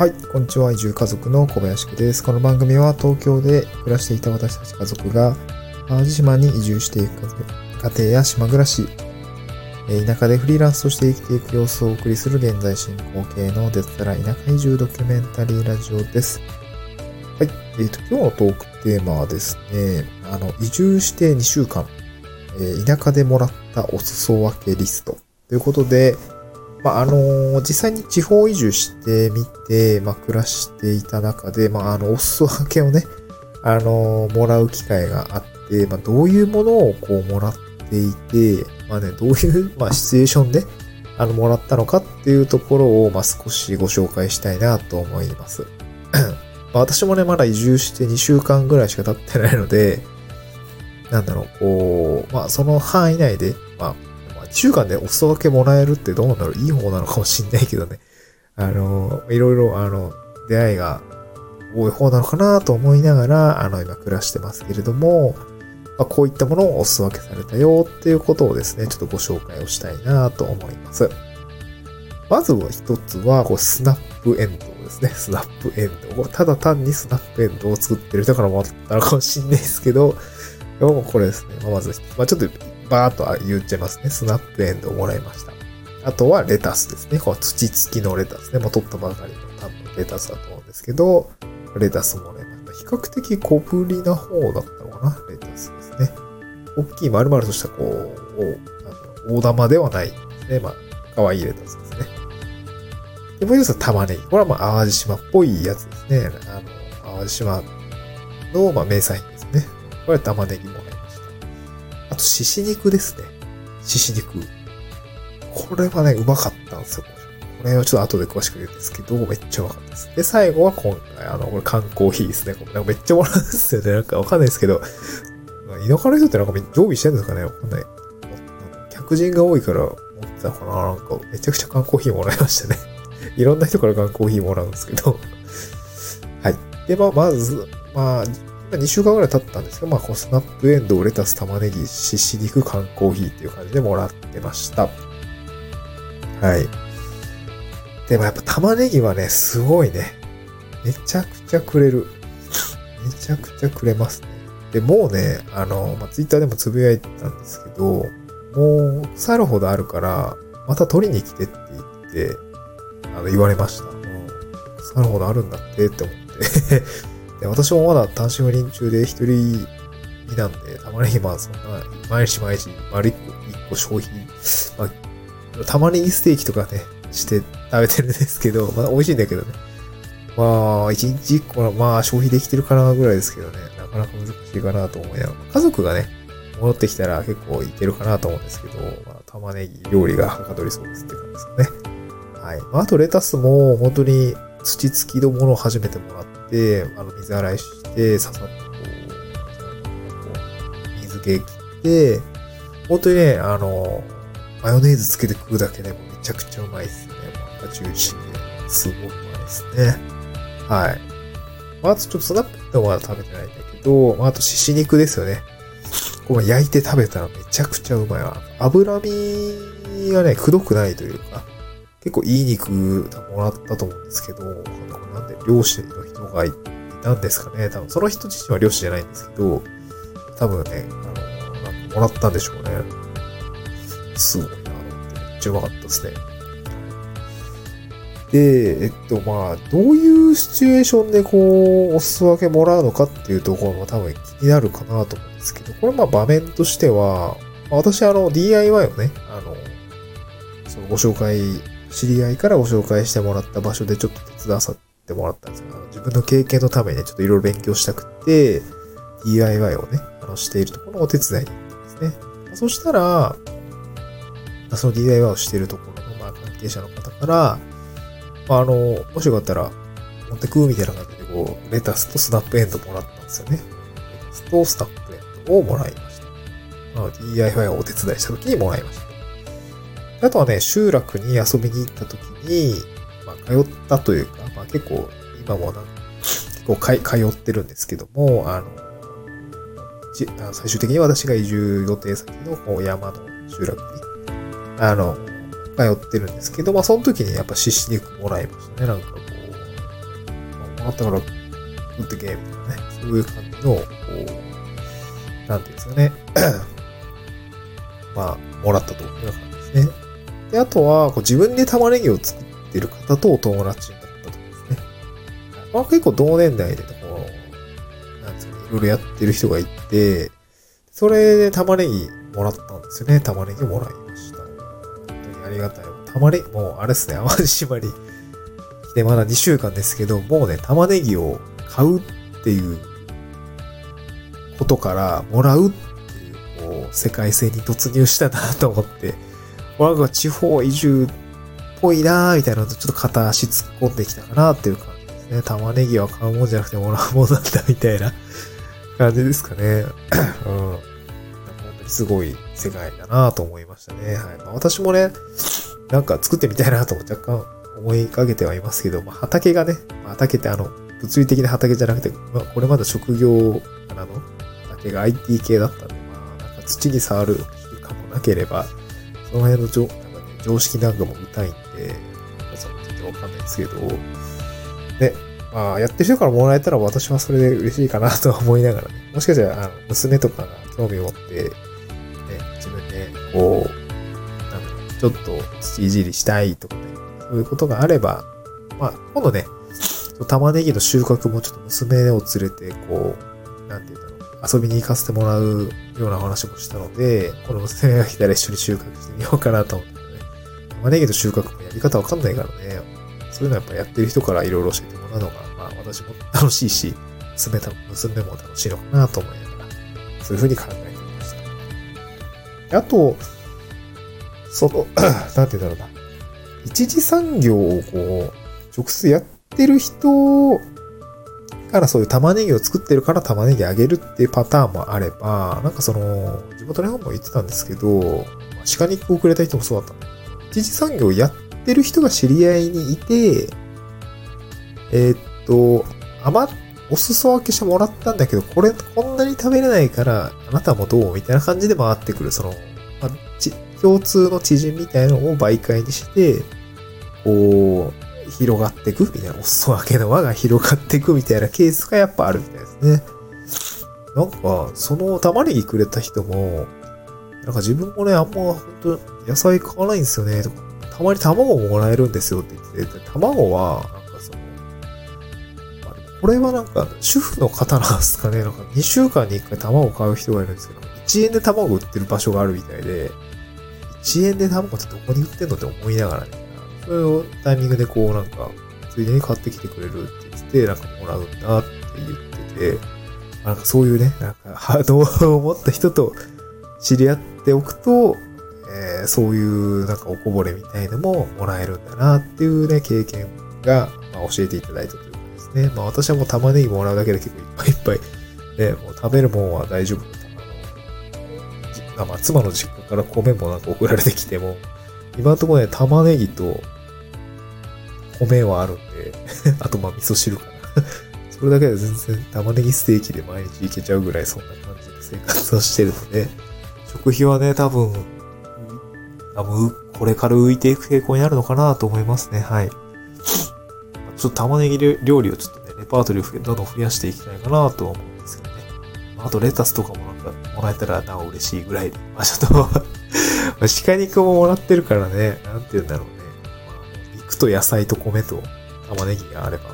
はい、こんにちは。移住家族の小林家です。この番組は東京で暮らしていた私たち家族が淡路島に移住していく家庭や島暮らし、田舎でフリーランスとして生きていく様子をお送りする現在進行形のデツラ田舎移住ドキュメンタリーラジオです。はい、えっ、と、今日のトークテーマはですね、あの、移住して2週間、えー田舎でもらったお裾分けリストということで、まあ、あの実際に地方移住してみて、まあ、暮らしていた中で、まあ、あの、お裾分けをね、あのもらう機会があって、まあ、どういうものをこう、もらっていて、まあね、どういう、まあ、シチュエーションで、あの、もらったのかっていうところを、まあ、少しご紹介したいなと思います。まあ、私もね、まだ移住して2週間ぐらいしか経ってないので、なんだろう、こう、まあ、その範囲内で、まあ、まあ、1週間でお裾分けもらえるってどうなんだろういい方なのかもしんないけどね。あの、いろいろ、あの、出会いが多い方なのかなと思いながら、あの、今暮らしてますけれども、まあ、こういったものをお裾分けされたよっていうことをですね、ちょっとご紹介をしたいなと思います。まずは一つは、こう、スナップエンドウですね。スナップエンドウ。ただ単にスナップエンドウを作ってる人からもらったのかもしんないですけど、でもこれですね。まあまず、まあ、ちょっとバーっと言っちゃいますね。スナップエンドをもらいました。あとはレタスですね。こう土付きのレタスね。もう取ったばかりの多分レタスだと思うんですけど、レタスもらいました。比較的小ぶりな方だったのかな。レタスですね。大きい丸々としたこう、あの大玉ではないですね。まあ、可愛いレタスですね。で、もう一つは玉ねぎ。これはまあ、淡路島っぽいやつですね。あの、淡路島の、まあ、名産品ですね。これは玉ねぎもら。と、しし肉ですね。しし肉。これはね、うまかったんですよ。これはちょっと後で詳しく言うんですけど、めっちゃうまかったです。で、最後は今回、あの、これ缶コーヒーですね。これなんかめっちゃもらうんですよね。なんかわかんないですけど、田舎の人ってなんか常備してるんですかね？わかんない。客人が多いから持ってたかな？なんかめちゃくちゃ缶コーヒーもらいましたね。いろんな人から缶コーヒーもらうんですけど。はい。で、まあ、まず、まあ、2週間ぐらい経ったんですけど、まあ、このスナップエンドウ、レタス、玉ねぎ、しし肉、缶コーヒーっていう感じでもらってました。はい。でもやっぱ玉ねぎはね、すごいね。めちゃくちゃくれる。めちゃくちゃくれますね。で、もうね、あの、まあ、ツイッターでもつぶやいてたんですけど、もう腐るほどあるから、また取りに来てって言って、あの、言われました。うん腐るほどあるんだってって思って。で、私もまだ単身赴任中で一人身なんで、玉ねぎまあそんな、毎日毎日丸一個、一個消費、まあ、玉ねぎステーキとかね、して食べてるんですけど、まあ美味しいんだけどね。まあ、一日一個はまあ消費できてるかなぐらいですけどね、なかなか難しいかなと思いながら、家族がね、戻ってきたら結構いけるかなと思うんですけど、まあ、玉ねぎ料理がはかどりそうですって感じですかね。はい。まあ、あとレタスも本当に土付きのものを初めてもらって、あの、水洗いして、ささっとこう、水気切って、本当にね、あの、マヨネーズつけて食うだけでもめちゃくちゃうまいですね。またジューシーで、すごいうまいですね。はい。まあ、あとちょっとスナップのは食べてないんだけど、まあ、あと、しし肉ですよね。こう焼いて食べたらめちゃくちゃうまいわ。脂身がね、くどくないというか、結構いい肉もらったと思うんですけど、なんで漁師の人がいたんですかね？多分その人自身は漁師じゃないんですけど、多分ね、あの、なんかもらったんでしょうね。すごいな、めっちゃうまかったですね。で、えっと、まあ、どういうシチュエーションでこう、お裾分けもらうのかっていうところも多分気になるかなと思うんですけど、これまあ場面としては、私あの DIY をね、あの、そのご紹介、知り合いからご紹介してもらった場所でちょっと手伝わさってもらったんですよ。あの自分の経験のためにね、ちょっといろいろ勉強したくて、DIY をね、あの、しているところのお手伝いに行ったんですね。そしたら、その DIY をしているところの、まあ、関係者の方から、まあ、あの、もしよかったら、持ってくみたいな感じで、こう、レタスとスナップエンドもらったんですよね。レタスとスナップエンドをもらいました。まあ、DIY をお手伝いした時にもらいました。あとはね、集落に遊びに行った時に、まあ、通ったというか、まあ、結構、今もなん結構か通ってるんですけども、あの、じ最終的に私が移住予定先のこう山の集落に、あの、通ってるんですけど、まあその時にやっぱ獅子肉もらいましたね。なんかこう、あったから、グッドゲームとかね、そういう感じの、こう、なんていうんですかね。まあ、もらったというような感じです。で、あとは、こう自分で玉ねぎを作ってる方とお友達になったとかですね。まあ結構同年代で、こう、なんですかね、いろいろやってる人がいて、それで玉ねぎもらったんですよね。玉ねぎもらいました。本当にありがたい。玉ねぎ、もうあれですね、淡路島に来てまだ2週間ですけど、もうね、玉ねぎを買うっていうことからもらうっていう、こう、世界線に突入したなと思って、なんか地方移住っぽいなーみたいなのとちょっと片足突っ込んできたかなっていう感じですね。玉ねぎは買うもんじゃなくてもらうもんなんだみたいな 感じですかね。うん。本当にすごい世界だなと思いましたね。はい。まあ、私もね、なんか作ってみたいなと若干思いかけてはいますけど、まあ、畑がね、畑ってあの、物理的な畑じゃなくて、まあ、これまだ職業からの？畑が IT 系だったんで、まあ、なんか土に触る習慣もなければ、その辺の常なんか、ね、常識なんかも見たいんで、そのちょっとわかんないですけど、で、まあ、やってる人からもらえたら私はそれで嬉しいかなとは思いながらね、もしかしたら、あの、娘とかが興味を持って、ね、自分で、こう、なんか、ちょっと土いじりしたいとかね、そういうことがあれば、まあ、今度ね、玉ねぎの収穫もちょっと娘を連れて、こう、なんて言うんだろう、遊びに行かせてもらうような話もしたので、この娘が来たら一緒に収穫してみようかなと思ってね。玉ねぎの収穫もやり方わかんないからね。そういうのはやっぱやってる人からいろいろ教えてもらうのが、まあ私も楽しいし、娘た娘も楽しいのかなと思いながら、そういうふうに考えてみました。あと、その、なんて言うんだろうな。一次産業をこう、直接やってる人からそういう玉ねぎを作ってるから玉ねぎあげるっていうパターンもあれば、なんかその、地元の方も言ってたんですけど、鹿肉をくれた人もそうだった。一次産業やってる人が知り合いにいて、えー、っと、余お裾分けしてもらったんだけど、これ、こんなに食べれないから、あなたもどうみたいな感じで回ってくる、その、まあ、共通の知人みたいなのを媒介にして、こう、広がっていく？みたいな、お裾分けの輪が広がっていくみたいなケースがやっぱあるみたいですね。なんか、その玉ねぎくれた人も、なんか自分もね、あんま本当野菜買わないんですよね、とか、たまに卵ももらえるんですよって言ってて、卵は、なんかその、これはなんか主婦の方なんですかね、なんか2週間に1回卵買う人がいるんですけど、1円で卵売ってる場所があるみたいで、1円で卵ってどこに売ってんのって思いながらね、それをタイミングでこうなんか、ついでに買ってきてくれるって言って、なんかもらうんだって言ってて、なんかそういうね、なんか波動を持った人と知り合っておくと、えー、そういうなんかおこぼれみたいのももらえるんだなっていうね、経験が、まあ、教えていただいたということですね。まあ私はもう玉ねぎもらうだけで結構いっぱいいっぱい、ね、もう食べるもんは大丈夫だったまあ妻の実家から米もなんか送られてきても、今のとこね、玉ねぎと米はあるんで あとまあ味噌汁かな それだけで全然玉ねぎステーキで毎日いけちゃうぐらいそんな感じで生活をしてるので、食費はね、多分、多分、これから浮いていく傾向になるのかなと思いますね。はい。ちょっと玉ねぎ料理をちょっとね、レパートリーをどんどん増やしていきたいかなと思うんですけどね。あとレタスとかもなんかもらえたらなお嬉しいぐらいで。まあちょっと鹿肉ももらってるからね、なんて言うんだろうね。肉と野菜と米と玉ねぎがあれば、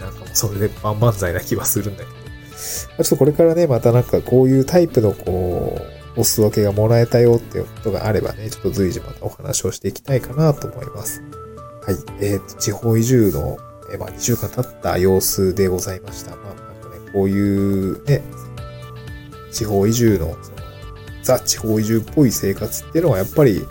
なんかもうそれで万々歳な気はするんだけど。ちょっとこれからね、またなんかこういうタイプのこう、お裾分けがもらえたよっていうことがあればね、ちょっと随時またお話をしていきたいかなと思います。はい。えっ、ー、と、地方移住の、えー、まあ、2週間経った様子でございました。まあ、なんかね、こういうね、地方移住、の、ザ・地方移住っぽい生活っていうのはやっぱり、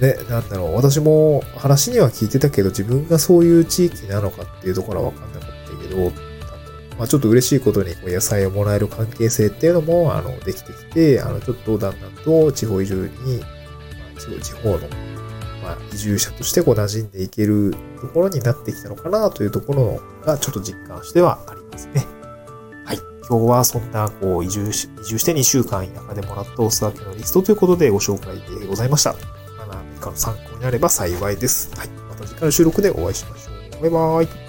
ね、なんだろう、私も話には聞いてたけど、自分がそういう地域なのかっていうところはわかんなかったけど、まあちょっと嬉しいことにこう野菜をもらえる関係性っていうのも、あの、できてきて、あの、ちょっとだんだんと地方移住に、まあ、地方の、まあ、移住者としてこう馴染んでいけるところになってきたのかなというところが、ちょっと実感してはありますね。今日はそんな、こう、移住し、移住して2週間田舎でもらったお酢分けのリストということでご紹介でございました。まあ、何かの参考になれば幸いです。はい。また次回の収録でお会いしましょう。バイバーイ。